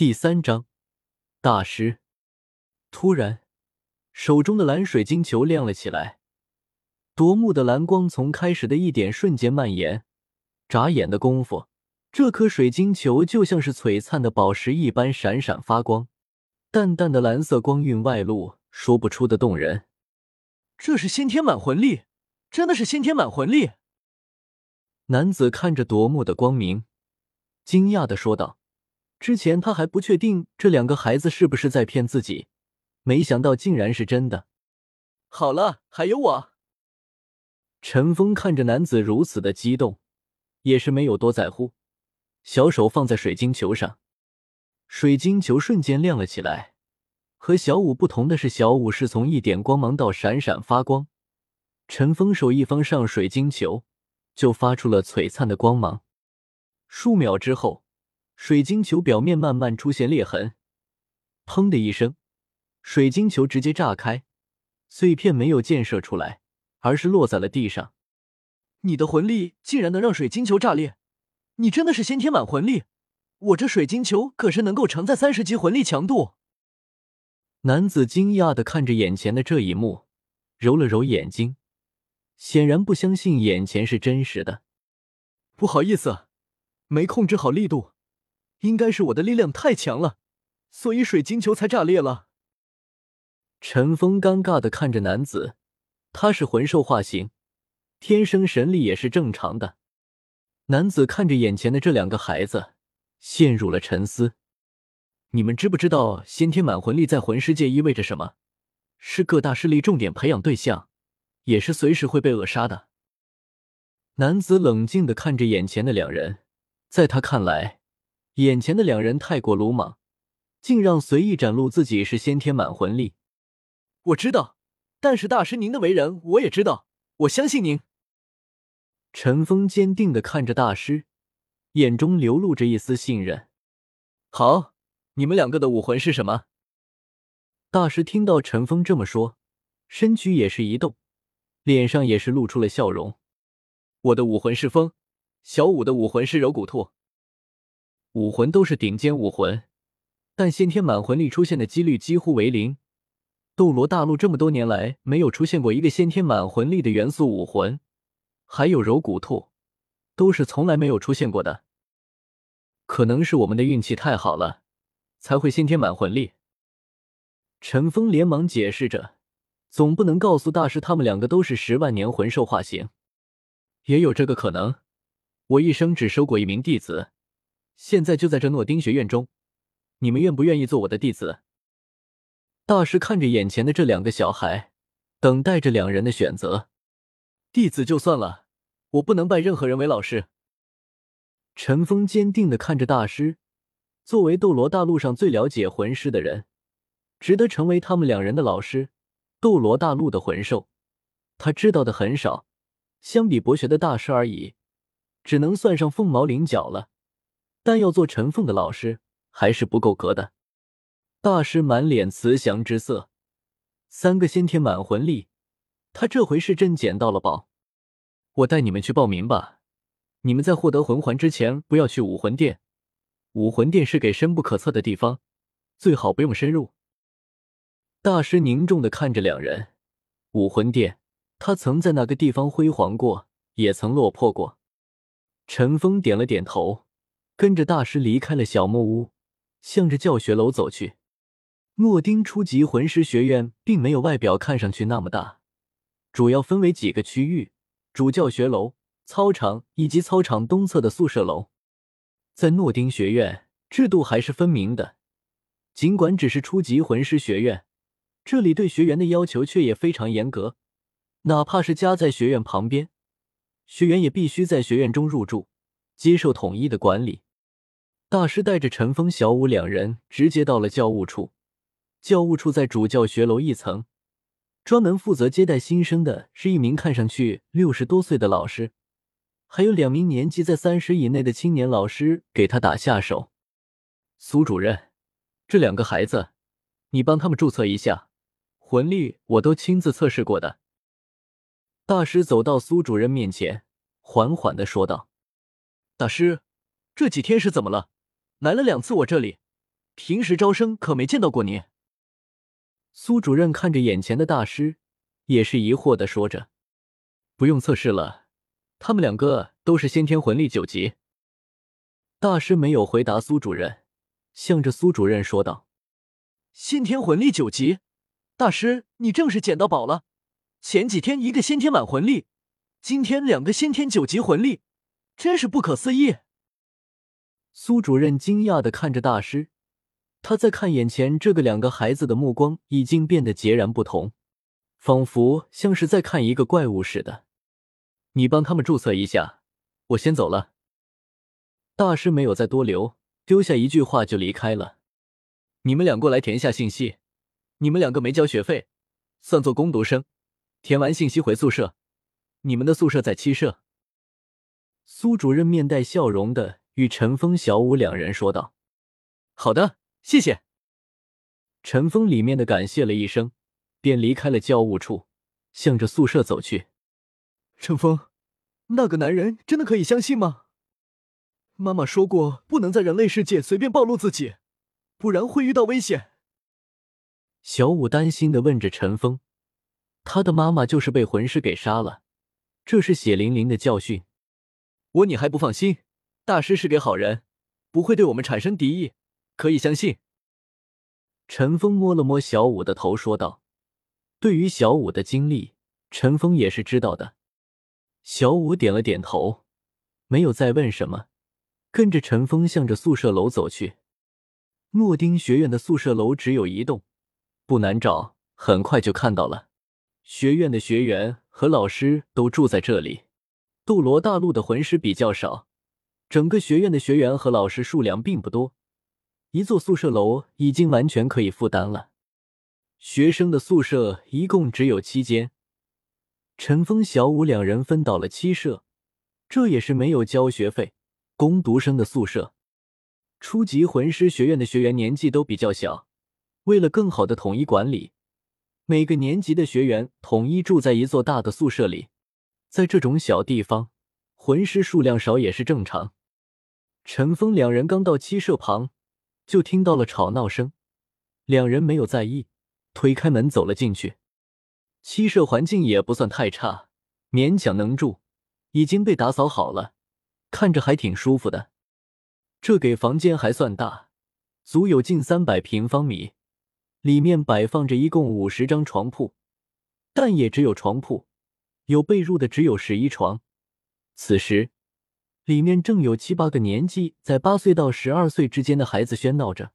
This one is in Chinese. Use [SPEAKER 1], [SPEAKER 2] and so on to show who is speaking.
[SPEAKER 1] 第三章，大师。突然，手中的蓝水晶球亮了起来，夺目的蓝光从开始的一点瞬间蔓延，眨眼的功夫，这颗水晶球就像是璀璨的宝石一般闪闪发光，淡淡的蓝色光晕外露，说不出的动人。
[SPEAKER 2] 这是先天满魂力，真的是先天满魂力！
[SPEAKER 1] 男子看着夺目的光明，惊讶的说道。之前他还不确定这两个孩子是不是在骗自己，没想到竟然是真的。
[SPEAKER 2] 好了，还有我。
[SPEAKER 1] 陈峰看着男子如此的激动，也是没有多在乎，小手放在水晶球上，水晶球瞬间亮了起来。和小五不同的是，小五是从一点光芒到闪闪发光，陈峰手一放上水晶球，就发出了璀璨的光芒。数秒之后。水晶球表面慢慢出现裂痕，砰的一声，水晶球直接炸开，碎片没有溅射出来，而是落在了地上。
[SPEAKER 2] 你的魂力竟然能让水晶球炸裂，你真的是先天满魂力！我这水晶球可是能够承载三十级魂力强度。
[SPEAKER 1] 男子惊讶的看着眼前的这一幕，揉了揉眼睛，显然不相信眼前是真实的。
[SPEAKER 2] 不好意思，没控制好力度。应该是我的力量太强了，所以水晶球才炸裂了。
[SPEAKER 1] 陈峰尴尬的看着男子，他是魂兽化形，天生神力也是正常的。男子看着眼前的这两个孩子，陷入了沉思。你们知不知道先天满魂力在魂师界意味着什么？是各大势力重点培养对象，也是随时会被扼杀的。男子冷静的看着眼前的两人，在他看来。眼前的两人太过鲁莽，竟让随意展露自己是先天满魂力。
[SPEAKER 2] 我知道，但是大师您的为人我也知道，我相信您。
[SPEAKER 1] 陈峰坚定的看着大师，眼中流露着一丝信任。
[SPEAKER 2] 好，你们两个的武魂是什么？
[SPEAKER 1] 大师听到陈峰这么说，身躯也是一动，脸上也是露出了笑容。
[SPEAKER 2] 我的武魂是风，小五的武魂是柔骨兔。
[SPEAKER 1] 武魂都是顶尖武魂，但先天满魂力出现的几率几乎为零。斗罗大陆这么多年来没有出现过一个先天满魂力的元素武魂，还有柔骨兔，都是从来没有出现过的。可能是我们的运气太好了，才会先天满魂力。陈峰连忙解释着，总不能告诉大师他们两个都是十万年魂兽化形，也有这个可能。我一生只收过一名弟子。现在就在这诺丁学院中，你们愿不愿意做我的弟子？大师看着眼前的这两个小孩，等待着两人的选择。
[SPEAKER 2] 弟子就算了，我不能拜任何人为老师。
[SPEAKER 1] 陈峰坚定的看着大师，作为斗罗大陆上最了解魂师的人，值得成为他们两人的老师。斗罗大陆的魂兽，他知道的很少，相比博学的大师而已，只能算上凤毛麟角了。但要做陈凤的老师还是不够格的。大师满脸慈祥之色，三个先天满魂力，他这回是真捡到了宝。我带你们去报名吧。你们在获得魂环之前，不要去武魂殿。武魂殿是给深不可测的地方，最好不用深入。大师凝重的看着两人。武魂殿，他曾在那个地方辉煌过，也曾落魄过。陈峰点了点头。跟着大师离开了小木屋，向着教学楼走去。诺丁初级魂师学院并没有外表看上去那么大，主要分为几个区域：主教学楼、操场以及操场东侧的宿舍楼。在诺丁学院，制度还是分明的。尽管只是初级魂师学院，这里对学员的要求却也非常严格。哪怕是家在学院旁边，学员也必须在学院中入住，接受统一的管理。大师带着陈峰、小五两人直接到了教务处。教务处在主教学楼一层，专门负责接待新生的是一名看上去六十多岁的老师，还有两名年纪在三十以内的青年老师给他打下手。苏主任，这两个孩子，你帮他们注册一下，魂力我都亲自测试过的。大师走到苏主任面前，缓缓的说道：“
[SPEAKER 2] 大师，这几天是怎么了？”来了两次我这里，平时招生可没见到过你。
[SPEAKER 1] 苏主任看着眼前的大师，也是疑惑的说着：“不用测试了，他们两个都是先天魂力九级。”大师没有回答苏主任，向着苏主任说道：“
[SPEAKER 2] 先天魂力九级，大师你正是捡到宝了。前几天一个先天满魂力，今天两个先天九级魂力，真是不可思议。”
[SPEAKER 1] 苏主任惊讶的看着大师。他在看眼前这个两个孩子的目光已经变得截然不同，仿佛像是在看一个怪物似的。你帮他们注册一下，我先走了。大师没有再多留，丢下一句话就离开了。你们俩过来填一下信息。你们两个没交学费，算作攻读生。填完信息回宿舍，你们的宿舍在七舍。苏主任面带笑容的与陈峰、小五两人说道：“
[SPEAKER 2] 好的。”谢谢，
[SPEAKER 1] 陈峰里面的感谢了一声，便离开了教务处，向着宿舍走去。
[SPEAKER 2] 陈峰，那个男人真的可以相信吗？妈妈说过，不能在人类世界随便暴露自己，不然会遇到危险。
[SPEAKER 1] 小五担心的问着陈峰：“他的妈妈就是被魂师给杀了，这是血淋淋的教训。
[SPEAKER 2] 我你还不放心？大师是个好人，不会对我们产生敌意。”可以相信。
[SPEAKER 1] 陈峰摸了摸小五的头，说道：“对于小五的经历，陈峰也是知道的。”小五点了点头，没有再问什么，跟着陈峰向着宿舍楼走去。诺丁学院的宿舍楼只有一栋，不难找，很快就看到了。学院的学员和老师都住在这里。斗罗大陆的魂师比较少，整个学院的学员和老师数量并不多。一座宿舍楼已经完全可以负担了。学生的宿舍一共只有七间，陈峰、小五两人分到了七舍，这也是没有交学费。攻读生的宿舍，初级魂师学院的学员年纪都比较小，为了更好的统一管理，每个年级的学员统一住在一座大的宿舍里。在这种小地方，魂师数量少也是正常。陈峰两人刚到七舍旁。就听到了吵闹声，两人没有在意，推开门走了进去。七舍环境也不算太差，勉强能住，已经被打扫好了，看着还挺舒服的。这给房间还算大，足有近三百平方米，里面摆放着一共五十张床铺，但也只有床铺，有被褥的只有十一床。此时。里面正有七八个年纪在八岁到十二岁之间的孩子喧闹着，